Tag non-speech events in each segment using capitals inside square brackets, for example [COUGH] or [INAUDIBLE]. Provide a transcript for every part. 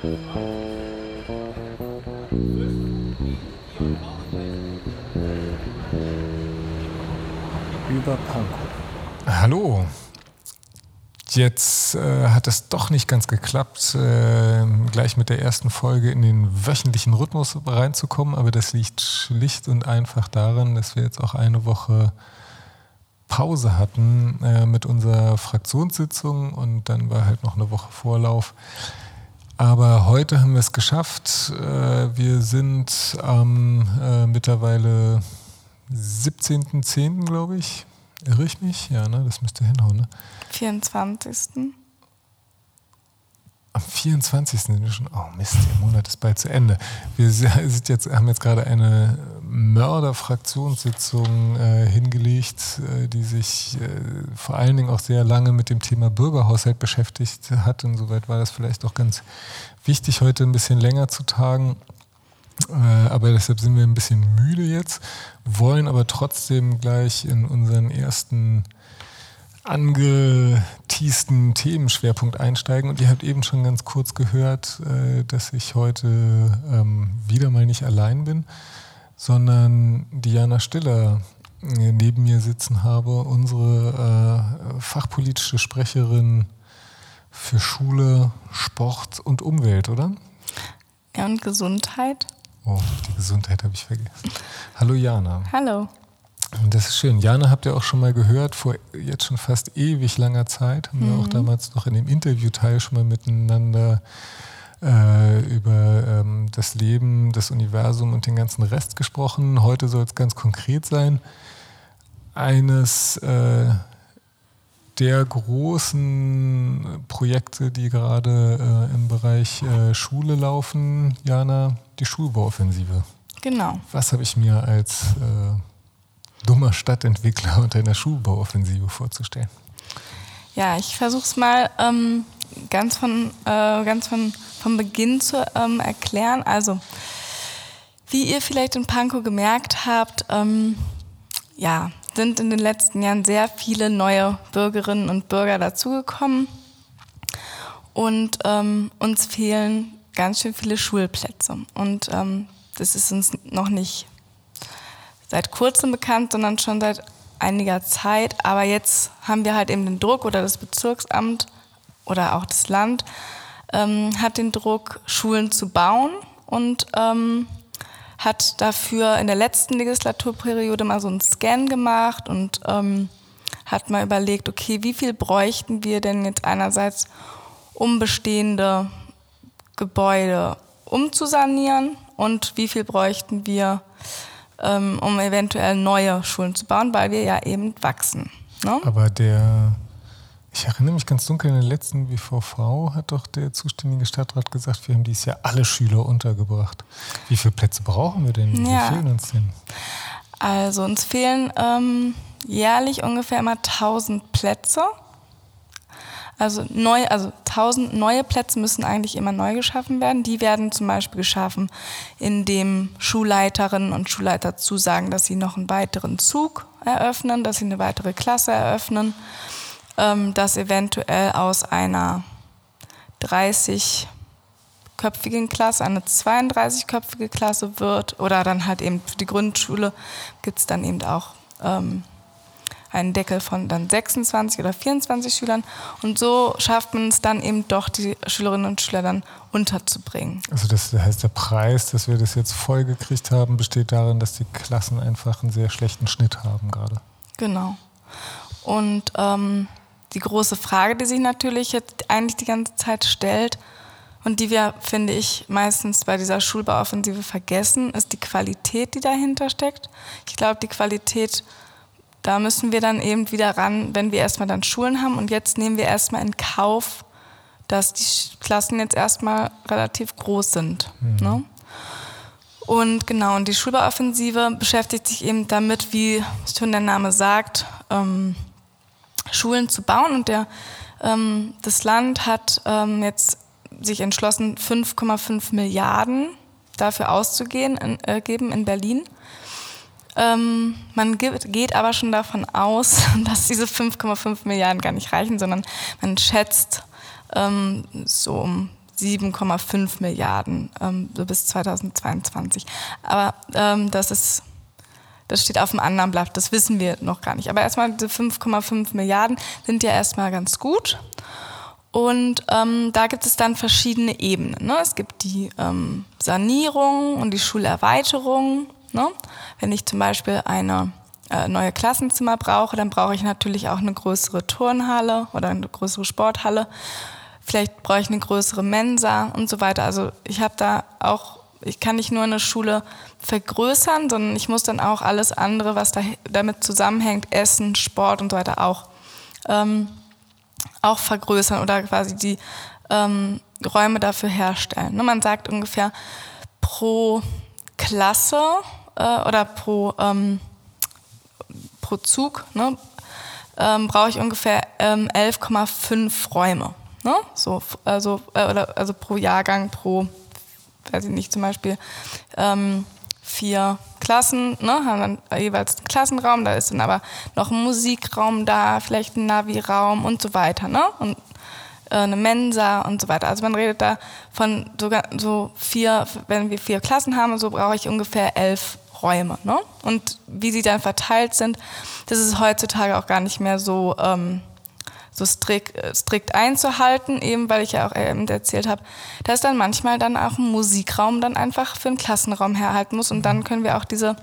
Über Pankow. Hallo. Jetzt äh, hat es doch nicht ganz geklappt, äh, gleich mit der ersten Folge in den wöchentlichen Rhythmus reinzukommen, aber das liegt schlicht und einfach daran, dass wir jetzt auch eine Woche Pause hatten äh, mit unserer Fraktionssitzung und dann war halt noch eine Woche Vorlauf. Aber heute haben wir es geschafft. Äh, wir sind am äh, mittlerweile 17.10. glaube ich. Irre ich mich? Ja, ne? Das müsste hinhauen, ne? 24. Am 24. sind wir schon. Oh Mist, der Monat ist bald zu Ende. Wir sind jetzt, haben jetzt gerade eine Mörderfraktionssitzung äh, hingelegt, äh, die sich äh, vor allen Dingen auch sehr lange mit dem Thema Bürgerhaushalt beschäftigt hat. Insoweit war das vielleicht auch ganz wichtig, heute ein bisschen länger zu tagen. Äh, aber deshalb sind wir ein bisschen müde jetzt, wollen aber trotzdem gleich in unseren ersten angeteasten Themenschwerpunkt einsteigen. Und ihr habt eben schon ganz kurz gehört, äh, dass ich heute ähm, wieder mal nicht allein bin, sondern Diana Stiller äh, neben mir sitzen habe, unsere fachpolitische Sprecherin für Schule, Sport und Umwelt, oder? Ja, und Gesundheit. Oh, die Gesundheit habe ich vergessen. Hallo Jana. Hallo. Das ist schön. Jana habt ihr auch schon mal gehört, vor jetzt schon fast ewig langer Zeit. Haben mhm. wir auch damals noch in dem Interviewteil schon mal miteinander äh, über ähm, das Leben, das Universum und den ganzen Rest gesprochen. Heute soll es ganz konkret sein. Eines äh, der großen Projekte, die gerade äh, im Bereich äh, Schule laufen, Jana, die Schulbauoffensive. Genau. Was habe ich mir als äh, dummer Stadtentwickler [LAUGHS] unter einer Schulbauoffensive vorzustellen? Ja, ich versuche es mal ähm, ganz, von, äh, ganz von, von Beginn zu ähm, erklären. Also, wie ihr vielleicht in Pankow gemerkt habt, ähm, ja, sind in den letzten Jahren sehr viele neue Bürgerinnen und Bürger dazugekommen. Und ähm, uns fehlen ganz schön viele Schulplätze. Und ähm, das ist uns noch nicht seit kurzem bekannt, sondern schon seit einiger Zeit. Aber jetzt haben wir halt eben den Druck oder das Bezirksamt oder auch das Land ähm, hat den Druck, Schulen zu bauen und ähm, hat dafür in der letzten Legislaturperiode mal so einen Scan gemacht und ähm, hat mal überlegt, okay, wie viel bräuchten wir denn jetzt einerseits, um bestehende Gebäude umzusanieren und wie viel bräuchten wir, ähm, um eventuell neue Schulen zu bauen, weil wir ja eben wachsen. Ne? Aber der, ich erinnere mich ganz dunkel, in der letzten WVV hat doch der zuständige Stadtrat gesagt, wir haben dieses Jahr alle Schüler untergebracht. Wie viele Plätze brauchen wir denn? Wie ja. fehlen uns denn? Also uns fehlen ähm, jährlich ungefähr immer 1000 Plätze. Also neu, also 1000 neue Plätze müssen eigentlich immer neu geschaffen werden. Die werden zum Beispiel geschaffen, indem Schulleiterinnen und Schulleiter zusagen, dass sie noch einen weiteren Zug eröffnen, dass sie eine weitere Klasse eröffnen, dass eventuell aus einer 30-köpfigen Klasse eine 32-köpfige Klasse wird oder dann halt eben für die Grundschule gibt es dann eben auch ähm, einen Deckel von dann 26 oder 24 Schülern. Und so schafft man es dann eben doch, die Schülerinnen und Schüler dann unterzubringen. Also das heißt, der Preis, dass wir das jetzt vollgekriegt haben, besteht darin, dass die Klassen einfach einen sehr schlechten Schnitt haben gerade. Genau. Und ähm, die große Frage, die sich natürlich jetzt eigentlich die ganze Zeit stellt und die wir, finde ich, meistens bei dieser Schulbauoffensive vergessen, ist die Qualität, die dahinter steckt. Ich glaube, die Qualität da müssen wir dann eben wieder ran, wenn wir erstmal dann Schulen haben. Und jetzt nehmen wir erstmal in Kauf, dass die Klassen jetzt erstmal relativ groß sind. Mhm. Ne? Und genau, und die Schulbauoffensive beschäftigt sich eben damit, wie schon der Name sagt, ähm, Schulen zu bauen. Und der, ähm, das Land hat ähm, jetzt sich entschlossen, 5,5 Milliarden dafür auszugeben in, äh, in Berlin. Ähm, man gibt, geht aber schon davon aus, [LAUGHS] dass diese 5,5 Milliarden gar nicht reichen, sondern man schätzt ähm, so um 7,5 Milliarden ähm, bis 2022. Aber ähm, das ist das steht auf dem anderen Blatt, das wissen wir noch gar nicht. Aber erstmal diese 5,5 Milliarden sind ja erstmal ganz gut. Und ähm, da gibt es dann verschiedene Ebenen. Ne? Es gibt die ähm, Sanierung und die Schulerweiterung. Ne? Wenn ich zum Beispiel eine äh, neue Klassenzimmer brauche, dann brauche ich natürlich auch eine größere Turnhalle oder eine größere Sporthalle. Vielleicht brauche ich eine größere Mensa und so weiter. Also ich habe da auch, ich kann nicht nur eine Schule vergrößern, sondern ich muss dann auch alles andere, was da, damit zusammenhängt, Essen, Sport und so weiter auch ähm, auch vergrößern oder quasi die ähm, Räume dafür herstellen. Ne, man sagt ungefähr pro Klasse äh, oder pro, ähm, pro Zug ne, ähm, brauche ich ungefähr 11,5 ähm, Räume. Ne? So, also, äh, also pro Jahrgang, pro, weiß ich nicht, zum Beispiel ähm, vier Klassen, ne, haben dann jeweils einen Klassenraum, da ist dann aber noch ein Musikraum da, vielleicht ein Navi-Raum und so weiter, ne? Und äh, eine Mensa und so weiter. Also man redet da von sogar so vier, wenn wir vier Klassen haben, so brauche ich ungefähr elf Räume. Ne? Und wie sie dann verteilt sind, das ist heutzutage auch gar nicht mehr so ähm, so strikt, äh, strikt einzuhalten, eben weil ich ja auch eben erzählt habe, dass dann manchmal dann auch ein Musikraum dann einfach für einen Klassenraum herhalten muss und dann können wir auch diese,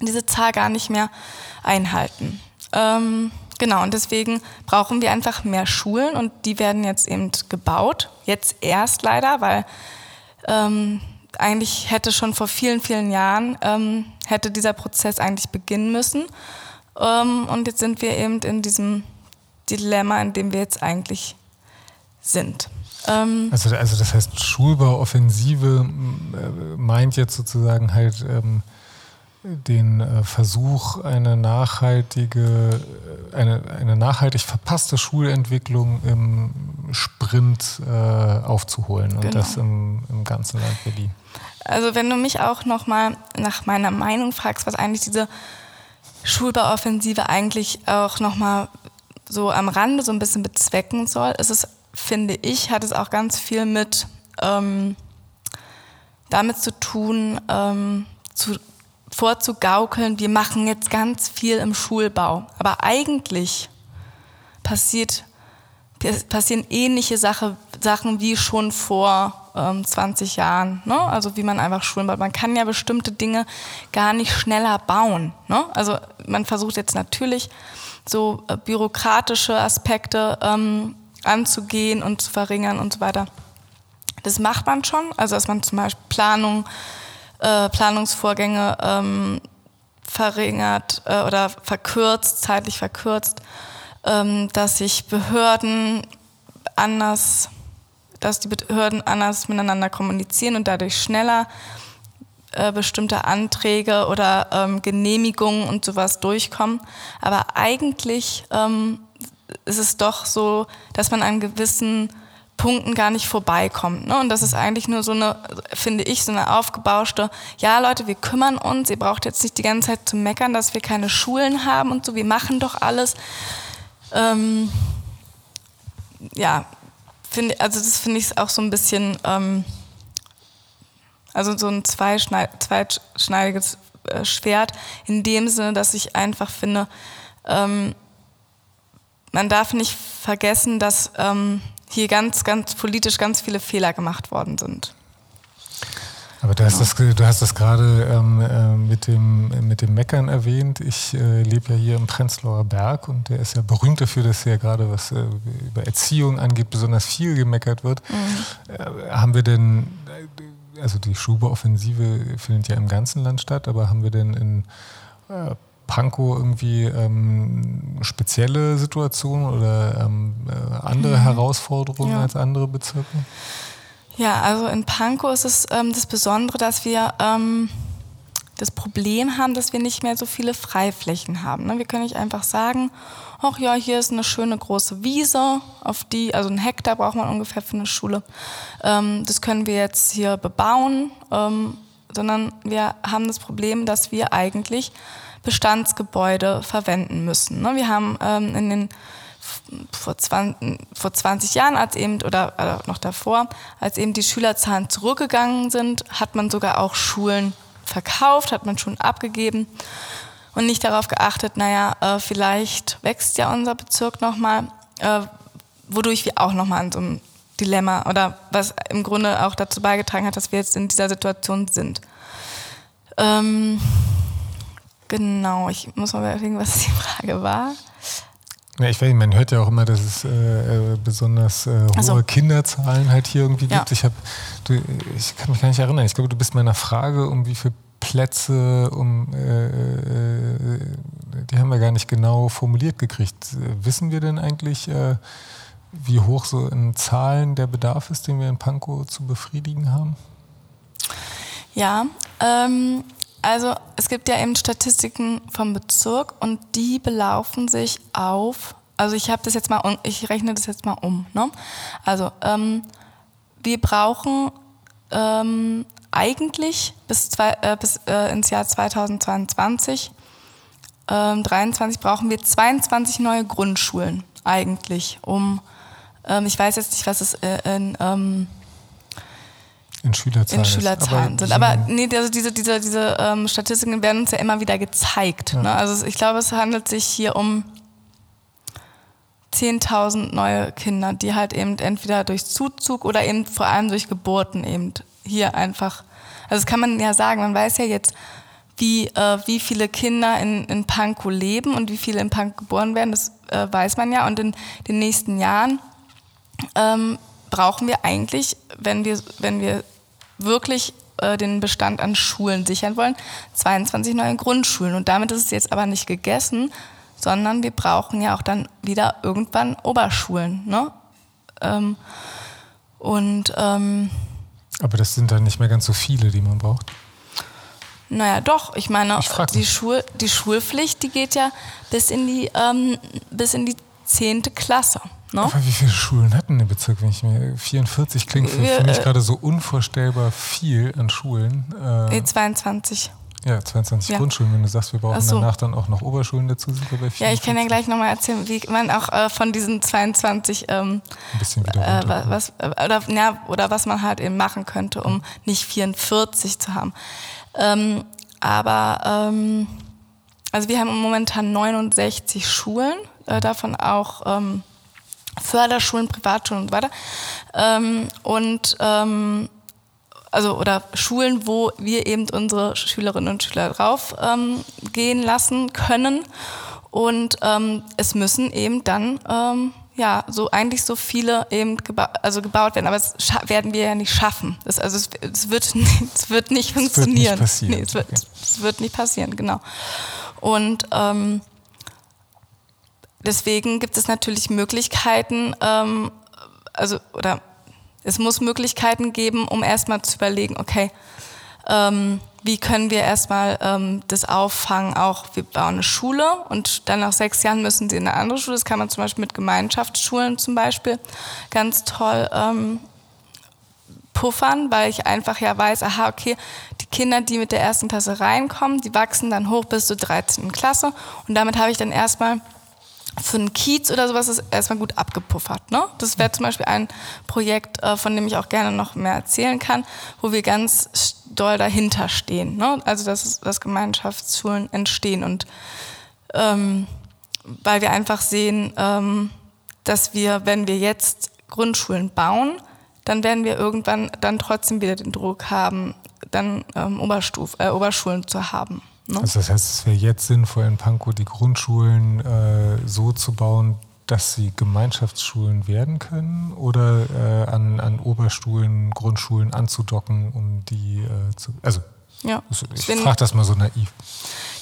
diese Zahl gar nicht mehr einhalten. Ähm, genau, und deswegen brauchen wir einfach mehr Schulen und die werden jetzt eben gebaut. Jetzt erst leider, weil ähm, eigentlich hätte schon vor vielen, vielen Jahren ähm, hätte dieser Prozess eigentlich beginnen müssen. Ähm, und jetzt sind wir eben in diesem Dilemma, in dem wir jetzt eigentlich sind. Ähm also, also das heißt, Schulbauoffensive äh, meint jetzt sozusagen halt ähm, den äh, Versuch, eine nachhaltige, äh, eine, eine nachhaltig verpasste Schulentwicklung im Sprint äh, aufzuholen genau. und das im, im ganzen Land Berlin. Also wenn du mich auch nochmal nach meiner Meinung fragst, was eigentlich diese Schulbauoffensive eigentlich auch nochmal so am Rande so ein bisschen bezwecken soll, ist es, finde ich, hat es auch ganz viel mit ähm, damit zu tun, ähm, zu, vorzugaukeln, wir machen jetzt ganz viel im Schulbau. Aber eigentlich passiert, passieren ähnliche Sache, Sachen wie schon vor ähm, 20 Jahren. Ne? Also wie man einfach Schulen baut. Man kann ja bestimmte Dinge gar nicht schneller bauen. Ne? Also man versucht jetzt natürlich so äh, bürokratische Aspekte ähm, anzugehen und zu verringern und so weiter. Das macht man schon, also dass man zum Beispiel Planung, äh, Planungsvorgänge ähm, verringert äh, oder verkürzt, zeitlich verkürzt, ähm, dass sich Behörden anders, dass die Behörden anders miteinander kommunizieren und dadurch schneller äh, bestimmte Anträge oder ähm, Genehmigungen und sowas durchkommen. Aber eigentlich ähm, ist es doch so, dass man an gewissen Punkten gar nicht vorbeikommt. Ne? Und das ist eigentlich nur so eine, finde ich, so eine aufgebauschte, ja Leute, wir kümmern uns, ihr braucht jetzt nicht die ganze Zeit zu meckern, dass wir keine Schulen haben und so, wir machen doch alles. Ähm, ja, finde, also das finde ich auch so ein bisschen... Ähm, also so ein zweischneidiges äh, Schwert in dem Sinne, dass ich einfach finde, ähm, man darf nicht vergessen, dass ähm, hier ganz, ganz politisch ganz viele Fehler gemacht worden sind. Aber du hast, das, du hast das gerade ähm, äh, mit, dem, mit dem Meckern erwähnt. Ich äh, lebe ja hier im Prenzlauer Berg und der ist ja berühmt dafür, dass hier gerade was äh, über Erziehung angeht, besonders viel gemeckert wird. Mhm. Äh, haben wir denn also die Schuber-Offensive findet ja im ganzen Land statt, aber haben wir denn in äh, Pankow irgendwie ähm, spezielle Situationen oder ähm, äh, andere mhm. Herausforderungen ja. als andere Bezirke? Ja, also in Pankow ist es ähm, das Besondere, dass wir ähm, das Problem haben, dass wir nicht mehr so viele Freiflächen haben. Ne? Wir können nicht einfach sagen, ach ja, hier ist eine schöne große Wiese, auf die, also ein Hektar braucht man ungefähr für eine Schule. Ähm, das können wir jetzt hier bebauen, ähm, sondern wir haben das Problem, dass wir eigentlich Bestandsgebäude verwenden müssen. Ne? Wir haben ähm, in den vor 20, vor 20 Jahren, als eben, oder, oder noch davor, als eben die Schülerzahlen zurückgegangen sind, hat man sogar auch Schulen verkauft, hat man Schulen abgegeben und nicht darauf geachtet, naja, äh, vielleicht wächst ja unser Bezirk nochmal, äh, wodurch wir auch nochmal an so einem Dilemma oder was im Grunde auch dazu beigetragen hat, dass wir jetzt in dieser Situation sind. Ähm, genau, ich muss mal überlegen, was die Frage war. Ja, ich weiß, man hört ja auch immer, dass es äh, äh besonders äh, hohe so. Kinderzahlen halt hier irgendwie gibt. Ja. Ich, hab, du, ich kann mich gar nicht erinnern. Ich glaube, du bist meiner Frage, um wie viele Plätze, um, äh, äh, die haben wir gar nicht genau formuliert gekriegt. Wissen wir denn eigentlich, äh, wie hoch so in Zahlen der Bedarf ist, den wir in Pankow zu befriedigen haben? Ja, ähm, also es gibt ja eben Statistiken vom Bezirk und die belaufen sich auf, also ich habe das jetzt mal, ich rechne das jetzt mal um. Ne? Also ähm, wir brauchen ähm, eigentlich bis, zwei, äh, bis äh, ins Jahr 2022, ähm, 23 brauchen wir 22 neue Grundschulen eigentlich, um, ähm, ich weiß jetzt nicht, was es äh, in ähm, in Schülerzahlen, in Schülerzahlen sind. Aber nee, also diese, diese, diese ähm, Statistiken werden uns ja immer wieder gezeigt. Ja. Ne? Also ich glaube, es handelt sich hier um 10.000 neue Kinder, die halt eben entweder durch Zuzug oder eben vor allem durch Geburten eben hier einfach, also das kann man ja sagen, man weiß ja jetzt, wie, äh, wie viele Kinder in, in Pankow leben und wie viele in Pankow geboren werden, das äh, weiß man ja. Und in den nächsten Jahren ähm, brauchen wir eigentlich, wenn wir, wenn wir wirklich äh, den Bestand an Schulen sichern wollen, 22 neue Grundschulen. Und damit ist es jetzt aber nicht gegessen, sondern wir brauchen ja auch dann wieder irgendwann Oberschulen. Ne? Ähm, und ähm, aber das sind dann nicht mehr ganz so viele, die man braucht. Naja, doch. Ich meine, ich die, Schul die Schulpflicht, die geht ja bis in die, ähm, bis in die 10. Klasse. No? Aber wie viele Schulen hatten der Bezirk, wenn ich mir 44 klingt für, Wir, für mich äh, gerade so unvorstellbar viel an Schulen. Äh, 22. Ja, 22 ja. Grundschulen. Wenn du sagst, wir brauchen so. danach dann auch noch Oberschulen dazu, sind wir bei 44. Ja, ich kann ja gleich nochmal erzählen, wie man auch äh, von diesen 22 ähm, ein bisschen wieder äh, was, äh, oder, ja, oder was man halt eben machen könnte, um nicht 44 zu haben. Ähm, aber ähm, also wir haben momentan 69 Schulen, äh, davon auch ähm, Förderschulen, Privatschulen und so weiter. Ähm, und ähm, also oder Schulen, wo wir eben unsere Schülerinnen und Schüler drauf ähm, gehen lassen können. Und es müssen eben dann ja so eigentlich so viele eben geba also gebaut werden, aber das werden wir ja nicht schaffen. Das, also es, es, wird, [LAUGHS] es wird nicht funktionieren. Wird nicht nee, es, wird, okay. es wird nicht passieren, genau. Und ähm, deswegen gibt es natürlich Möglichkeiten, ähm, also oder es muss Möglichkeiten geben, um erstmal zu überlegen, okay, ähm, wie können wir erstmal ähm, das auffangen? Auch wir bauen eine Schule und dann nach sechs Jahren müssen sie in eine andere Schule. Das kann man zum Beispiel mit Gemeinschaftsschulen zum Beispiel ganz toll ähm, puffern, weil ich einfach ja weiß, aha, okay, die Kinder, die mit der ersten Klasse reinkommen, die wachsen dann hoch bis zur 13. Klasse und damit habe ich dann erstmal für einen Kiez oder sowas ist erstmal gut abgepuffert. Ne? Das wäre zum Beispiel ein Projekt, äh, von dem ich auch gerne noch mehr erzählen kann, wo wir ganz doll dahinter stehen. Ne? Also dass, dass Gemeinschaftsschulen entstehen und ähm, weil wir einfach sehen, ähm, dass wir, wenn wir jetzt Grundschulen bauen, dann werden wir irgendwann dann trotzdem wieder den Druck haben, dann ähm, Oberstuf, äh, Oberschulen zu haben. Ne? Also das heißt, es wäre jetzt sinnvoll in Pankow die Grundschulen äh, so zu bauen, dass sie Gemeinschaftsschulen werden können oder äh, an, an Oberstuhlen, Grundschulen anzudocken, um die äh, zu. Also ja. ich frage das mal so naiv.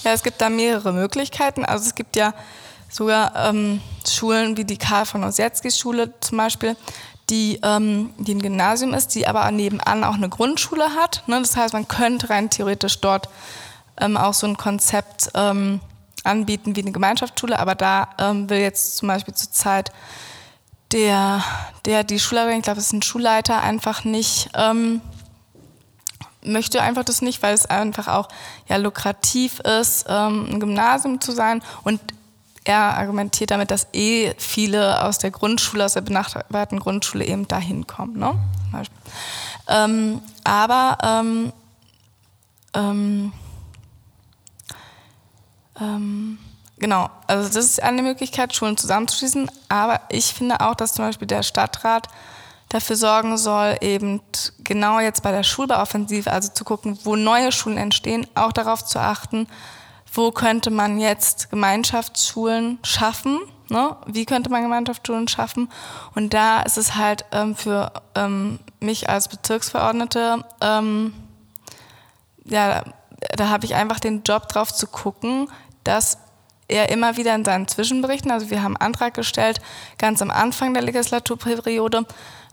Ja, es gibt da mehrere Möglichkeiten. Also es gibt ja sogar ähm, Schulen wie die Karl von Ossietzky Schule zum Beispiel, die, ähm, die ein Gymnasium ist, die aber nebenan auch eine Grundschule hat. Ne? Das heißt, man könnte rein theoretisch dort ähm, auch so ein Konzept ähm, anbieten wie eine Gemeinschaftsschule, aber da ähm, will jetzt zum Beispiel zurzeit der, der die Schulleiterin, ich glaube, es ist ein Schulleiter, einfach nicht, ähm, möchte einfach das nicht, weil es einfach auch ja lukrativ ist, ähm, ein Gymnasium zu sein und er argumentiert damit, dass eh viele aus der Grundschule, aus der benachbarten Grundschule eben dahin kommen. Ne? Ähm, aber ähm, ähm, genau, also das ist eine Möglichkeit, Schulen zusammenzuschließen. Aber ich finde auch, dass zum Beispiel der Stadtrat dafür sorgen soll, eben genau jetzt bei der Schulbauoffensive, also zu gucken, wo neue Schulen entstehen, auch darauf zu achten, wo könnte man jetzt Gemeinschaftsschulen schaffen, ne? wie könnte man Gemeinschaftsschulen schaffen. Und da ist es halt ähm, für ähm, mich als Bezirksverordnete, ähm, ja, da habe ich einfach den Job drauf zu gucken, dass er immer wieder in seinen Zwischenberichten, also wir haben einen Antrag gestellt, ganz am Anfang der Legislaturperiode,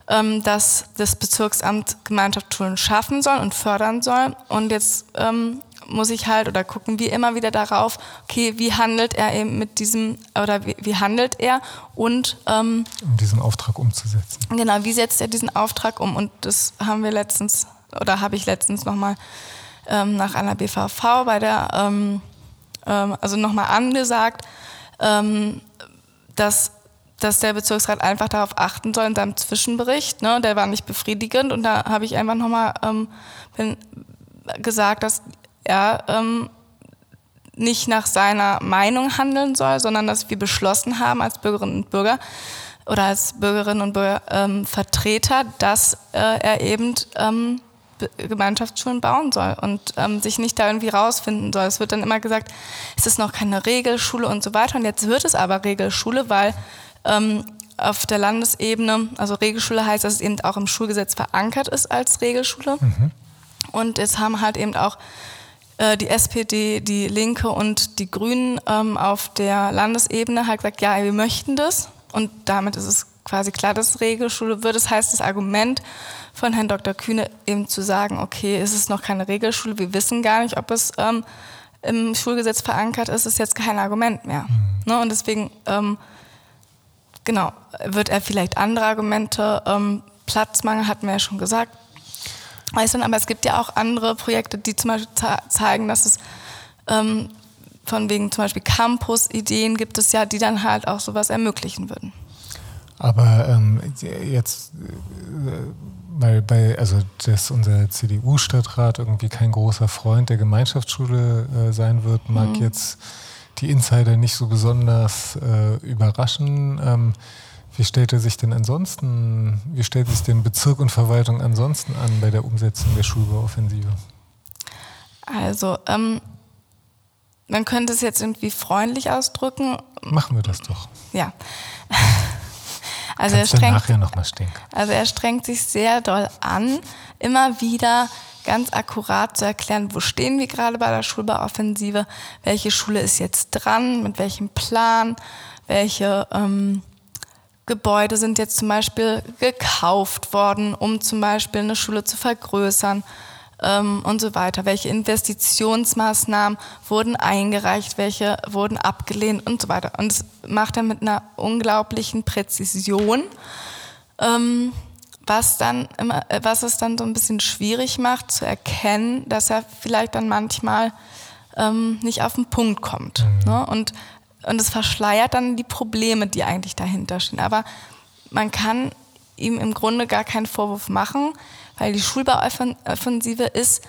ähm, dass das Bezirksamt Gemeinschaftsschulen schaffen soll und fördern soll. Und jetzt ähm, muss ich halt oder gucken wir immer wieder darauf, okay, wie handelt er eben mit diesem oder wie, wie handelt er und ähm, um diesen Auftrag umzusetzen. Genau, wie setzt er diesen Auftrag um? Und das haben wir letztens oder habe ich letztens nochmal ähm, nach einer BVV bei der ähm, ähm, also nochmal angesagt, ähm, dass dass der Bezirksrat einfach darauf achten soll in seinem Zwischenbericht. Ne? Der war nicht befriedigend und da habe ich einfach nochmal ähm, gesagt, dass er ähm, nicht nach seiner Meinung handeln soll, sondern dass wir beschlossen haben als Bürgerinnen und Bürger oder als Bürgerinnen und Bürger ähm, Vertreter, dass äh, er eben ähm, Gemeinschaftsschulen bauen soll und ähm, sich nicht da irgendwie rausfinden soll. Es wird dann immer gesagt, es ist noch keine Regelschule und so weiter. Und jetzt wird es aber Regelschule, weil ähm, auf der Landesebene, also Regelschule heißt, dass es eben auch im Schulgesetz verankert ist als Regelschule. Mhm. Und jetzt haben halt eben auch äh, die SPD, die Linke und die Grünen ähm, auf der Landesebene halt gesagt, ja, wir möchten das. Und damit ist es quasi klar, dass es Regelschule wird. Das heißt, das Argument von Herrn Dr. Kühne eben zu sagen, okay, es ist noch keine Regelschule, wir wissen gar nicht, ob es ähm, im Schulgesetz verankert ist, ist jetzt kein Argument mehr. Mhm. Ne? Und deswegen ähm, Genau, wird er vielleicht andere Argumente, ähm, Platzmangel hatten wir ja schon gesagt, äußern, aber es gibt ja auch andere Projekte, die zum Beispiel zeigen, dass es ähm, von wegen zum Beispiel Campus-Ideen gibt es ja, die dann halt auch sowas ermöglichen würden. Aber ähm, jetzt, äh, weil bei, also dass unser CDU-Stadtrat irgendwie kein großer Freund der Gemeinschaftsschule äh, sein wird, mag mhm. jetzt die Insider nicht so besonders äh, überraschen. Ähm, wie stellt er sich denn ansonsten, wie stellt sich denn Bezirk und Verwaltung ansonsten an bei der Umsetzung der Schulbauoffensive? Also, ähm, man könnte es jetzt irgendwie freundlich ausdrücken. Machen wir das doch. Ja. [LAUGHS] Also er, strengt, noch mal also er strengt sich sehr doll an, immer wieder ganz akkurat zu erklären, wo stehen wir gerade bei der Schulbauoffensive, welche Schule ist jetzt dran, mit welchem Plan, welche ähm, Gebäude sind jetzt zum Beispiel gekauft worden, um zum Beispiel eine Schule zu vergrößern ähm, und so weiter. Welche Investitionsmaßnahmen wurden eingereicht, welche wurden abgelehnt und so weiter. Und das macht er mit einer unglaublichen Präzision. Ähm, was dann immer, äh, was es dann so ein bisschen schwierig macht zu erkennen, dass er vielleicht dann manchmal ähm, nicht auf den Punkt kommt. Mhm. Ne? Und, und es verschleiert dann die Probleme, die eigentlich dahinter stehen. Aber man kann ihm im Grunde gar keinen Vorwurf machen, weil die Schulbauoffensive ist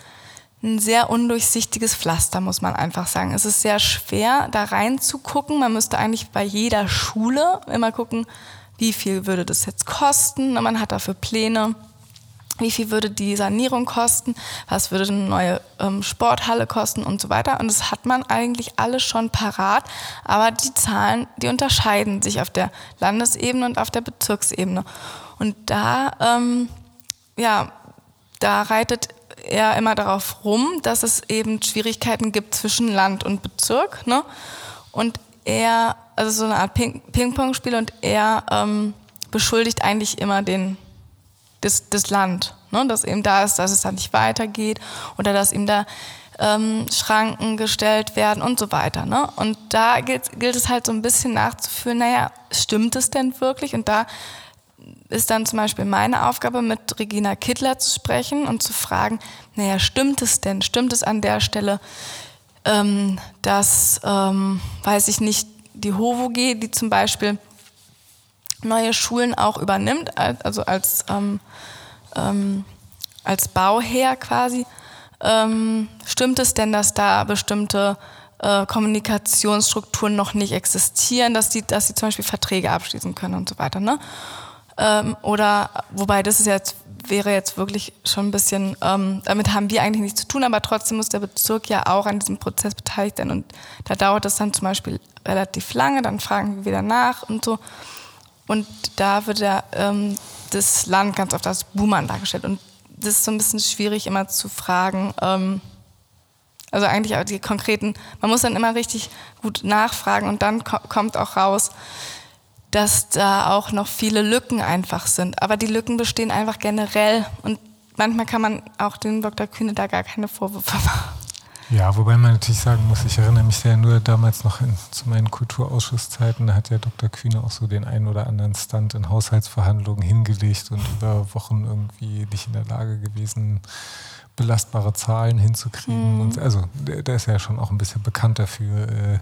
ein sehr undurchsichtiges Pflaster, muss man einfach sagen. Es ist sehr schwer, da reinzugucken. Man müsste eigentlich bei jeder Schule immer gucken, wie viel würde das jetzt kosten. Man hat dafür Pläne. Wie viel würde die Sanierung kosten? Was würde eine neue ähm, Sporthalle kosten und so weiter? Und das hat man eigentlich alles schon parat. Aber die Zahlen, die unterscheiden sich auf der Landesebene und auf der Bezirksebene. Und da, ähm, ja, da reitet er immer darauf rum, dass es eben Schwierigkeiten gibt zwischen Land und Bezirk. Ne? Und er also so eine Art Ping-Pong-Spiel und er ähm, beschuldigt eigentlich immer den, das, das Land, ne? dass eben da ist, dass es da nicht weitergeht oder dass ihm da ähm, Schranken gestellt werden und so weiter. Ne? Und da gilt, gilt es halt so ein bisschen nachzuführen, naja, stimmt es denn wirklich? Und da ist dann zum Beispiel meine Aufgabe, mit Regina Kittler zu sprechen und zu fragen, naja, stimmt es denn? Stimmt es an der Stelle, ähm, dass, ähm, weiß ich nicht, die HOVOG, die zum Beispiel neue Schulen auch übernimmt, also als, ähm, ähm, als Bauherr quasi. Ähm, stimmt es denn, dass da bestimmte äh, Kommunikationsstrukturen noch nicht existieren, dass die, dass sie zum Beispiel Verträge abschließen können und so weiter. Ne? Ähm, oder wobei das ist jetzt wäre jetzt wirklich schon ein bisschen, ähm, damit haben wir eigentlich nichts zu tun, aber trotzdem muss der Bezirk ja auch an diesem Prozess beteiligt sein. Und da dauert es dann zum Beispiel relativ lange, dann fragen wir wieder nach und so. Und da wird ja ähm, das Land ganz oft als Buhmann dargestellt. Und das ist so ein bisschen schwierig immer zu fragen. Ähm, also eigentlich auch die konkreten, man muss dann immer richtig gut nachfragen und dann ko kommt auch raus, dass da auch noch viele Lücken einfach sind. Aber die Lücken bestehen einfach generell und manchmal kann man auch den Dr. Kühne da gar keine Vorwürfe [LAUGHS] machen. Ja, wobei man natürlich sagen muss, ich erinnere mich ja nur damals noch in, zu meinen Kulturausschusszeiten, da hat ja Dr. Kühne auch so den einen oder anderen Stand in Haushaltsverhandlungen hingelegt und über Wochen irgendwie nicht in der Lage gewesen, belastbare Zahlen hinzukriegen. Mhm. Und also der, der, ist ja schon auch ein bisschen bekannt dafür, äh,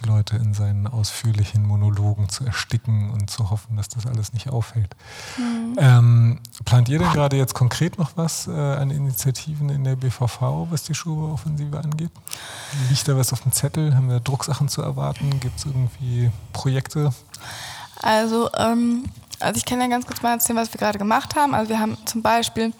die Leute in seinen ausführlichen Monologen zu ersticken und zu hoffen, dass das alles nicht auffällt. Mhm. Ähm, plant ihr denn gerade jetzt konkret noch was äh, an Initiativen in der BVV, was die Schulbauoffensive angeht? Liegt da was auf dem Zettel? Haben wir Drucksachen zu erwarten? Gibt es irgendwie Projekte? Also ähm, also ich kann ja ganz kurz mal erzählen, was wir gerade gemacht haben. Also wir haben zum Beispiel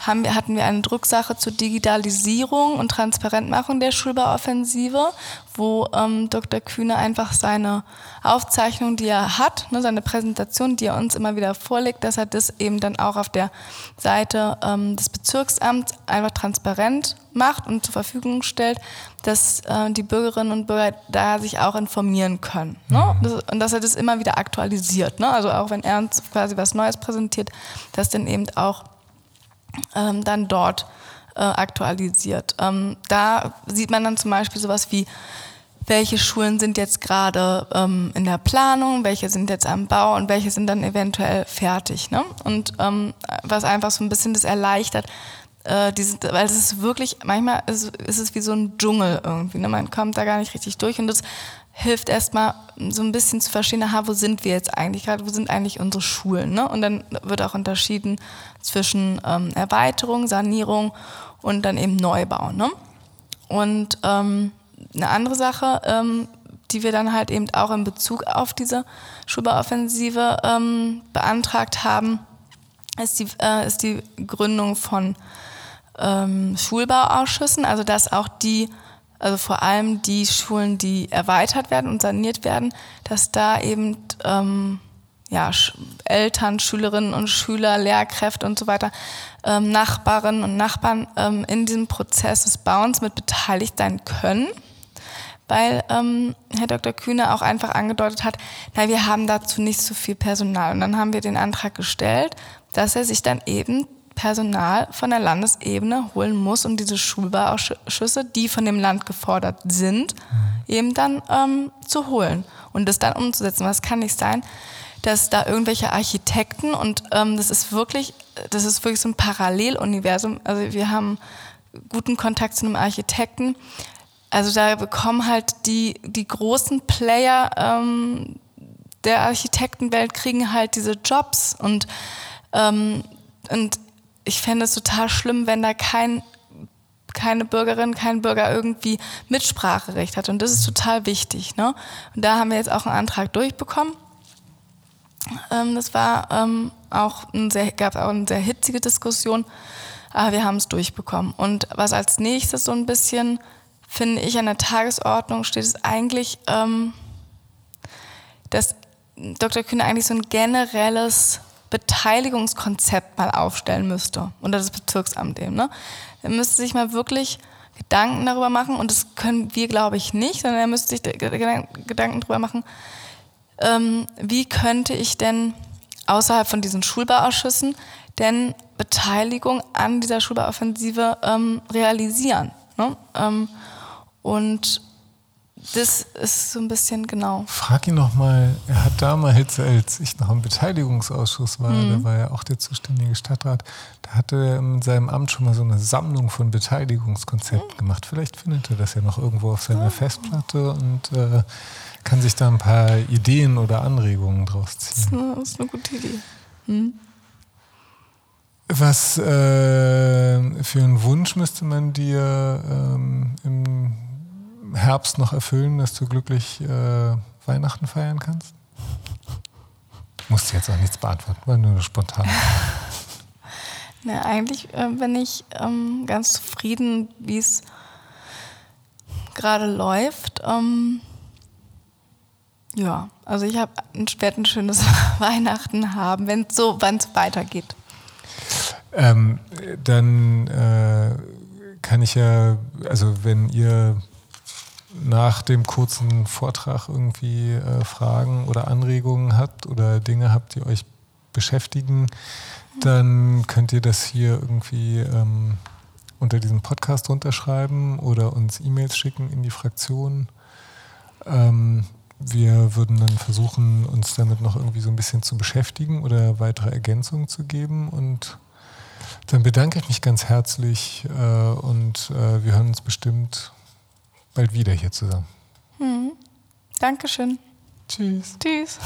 haben wir, hatten wir eine Drucksache zur Digitalisierung und Transparentmachung der Schulbauoffensive, wo ähm, Dr. Kühne einfach seine Aufzeichnung, die er hat, ne, seine Präsentation, die er uns immer wieder vorlegt, dass er das eben dann auch auf der Seite ähm, des Bezirksamts einfach transparent macht und zur Verfügung stellt, dass äh, die Bürgerinnen und Bürger da sich auch informieren können. Ne? Mhm. Das, und dass er das immer wieder aktualisiert. Ne? Also auch wenn er uns quasi was Neues präsentiert, dass dann eben auch ähm, dann dort äh, aktualisiert. Ähm, da sieht man dann zum Beispiel sowas wie, welche Schulen sind jetzt gerade ähm, in der Planung, welche sind jetzt am Bau und welche sind dann eventuell fertig. Ne? Und ähm, was einfach so ein bisschen das erleichtert, äh, diese, weil es ist wirklich, manchmal ist, ist, es wie so ein Dschungel irgendwie. Ne? Man kommt da gar nicht richtig durch und das hilft erstmal so ein bisschen zu verstehen, aha, wo sind wir jetzt eigentlich gerade, wo sind eigentlich unsere Schulen. Ne? Und dann wird auch unterschieden zwischen ähm, Erweiterung, Sanierung und dann eben Neubau. Ne? Und ähm, eine andere Sache, ähm, die wir dann halt eben auch in Bezug auf diese Schulbauoffensive ähm, beantragt haben, ist die, äh, ist die Gründung von ähm, Schulbauausschüssen, also dass auch die also vor allem die Schulen, die erweitert werden und saniert werden, dass da eben ähm, ja, Eltern, Schülerinnen und Schüler, Lehrkräfte und so weiter, ähm, Nachbarinnen und Nachbarn ähm, in diesem Prozess des Bauens mit beteiligt sein können. Weil ähm, Herr Dr. Kühne auch einfach angedeutet hat, na, wir haben dazu nicht so viel Personal. Und dann haben wir den Antrag gestellt, dass er sich dann eben Personal von der Landesebene holen muss, um diese Schulbauausschüsse, die von dem Land gefordert sind, mhm. eben dann ähm, zu holen und das dann umzusetzen. Was kann nicht sein, dass da irgendwelche Architekten und ähm, das ist wirklich, das ist wirklich so ein Paralleluniversum. Also wir haben guten Kontakt zu einem Architekten. Also da bekommen halt die, die großen Player ähm, der Architektenwelt kriegen halt diese Jobs und ähm, und ich fände es total schlimm, wenn da kein, keine Bürgerin, kein Bürger irgendwie Mitspracherecht hat. Und das ist total wichtig. Ne? Und da haben wir jetzt auch einen Antrag durchbekommen. Ähm, das war ähm, auch ein sehr, gab auch eine sehr hitzige Diskussion, aber wir haben es durchbekommen. Und was als nächstes so ein bisschen, finde ich, an der Tagesordnung steht, ist eigentlich, ähm, dass Dr. Kühne eigentlich so ein generelles Beteiligungskonzept mal aufstellen müsste unter das Bezirksamt eben. Ne? Er müsste sich mal wirklich Gedanken darüber machen und das können wir, glaube ich, nicht, sondern er müsste sich Gedanken darüber machen, ähm, wie könnte ich denn außerhalb von diesen Schulbauausschüssen denn Beteiligung an dieser Schulbauoffensive ähm, realisieren. Ne? Ähm, und das ist so ein bisschen genau. Frag ihn noch mal, er hat damals, als ich noch im Beteiligungsausschuss war, mhm. da war ja auch der zuständige Stadtrat, da hatte er in seinem Amt schon mal so eine Sammlung von Beteiligungskonzepten mhm. gemacht. Vielleicht findet er das ja noch irgendwo auf seiner mhm. Festplatte und äh, kann sich da ein paar Ideen oder Anregungen draus ziehen. Das ist eine, das ist eine gute Idee. Hm? Was äh, für einen Wunsch müsste man dir ähm, im Herbst noch erfüllen, dass du glücklich äh, Weihnachten feiern kannst? Musst jetzt auch nichts beantworten, war nur spontan. [LAUGHS] Na, eigentlich äh, bin ich ähm, ganz zufrieden, wie es gerade läuft. Ähm, ja, also ich habe werde ein schönes [LAUGHS] Weihnachten haben, wenn es so, wann es weitergeht. Ähm, dann äh, kann ich ja, also wenn ihr nach dem kurzen Vortrag irgendwie äh, Fragen oder Anregungen habt oder Dinge habt, die euch beschäftigen, dann könnt ihr das hier irgendwie ähm, unter diesem Podcast runterschreiben oder uns E-Mails schicken in die Fraktion. Ähm, wir würden dann versuchen, uns damit noch irgendwie so ein bisschen zu beschäftigen oder weitere Ergänzungen zu geben. Und dann bedanke ich mich ganz herzlich äh, und äh, wir hören uns bestimmt bald wieder hier zusammen. Hm. Dankeschön. Tschüss. Tschüss.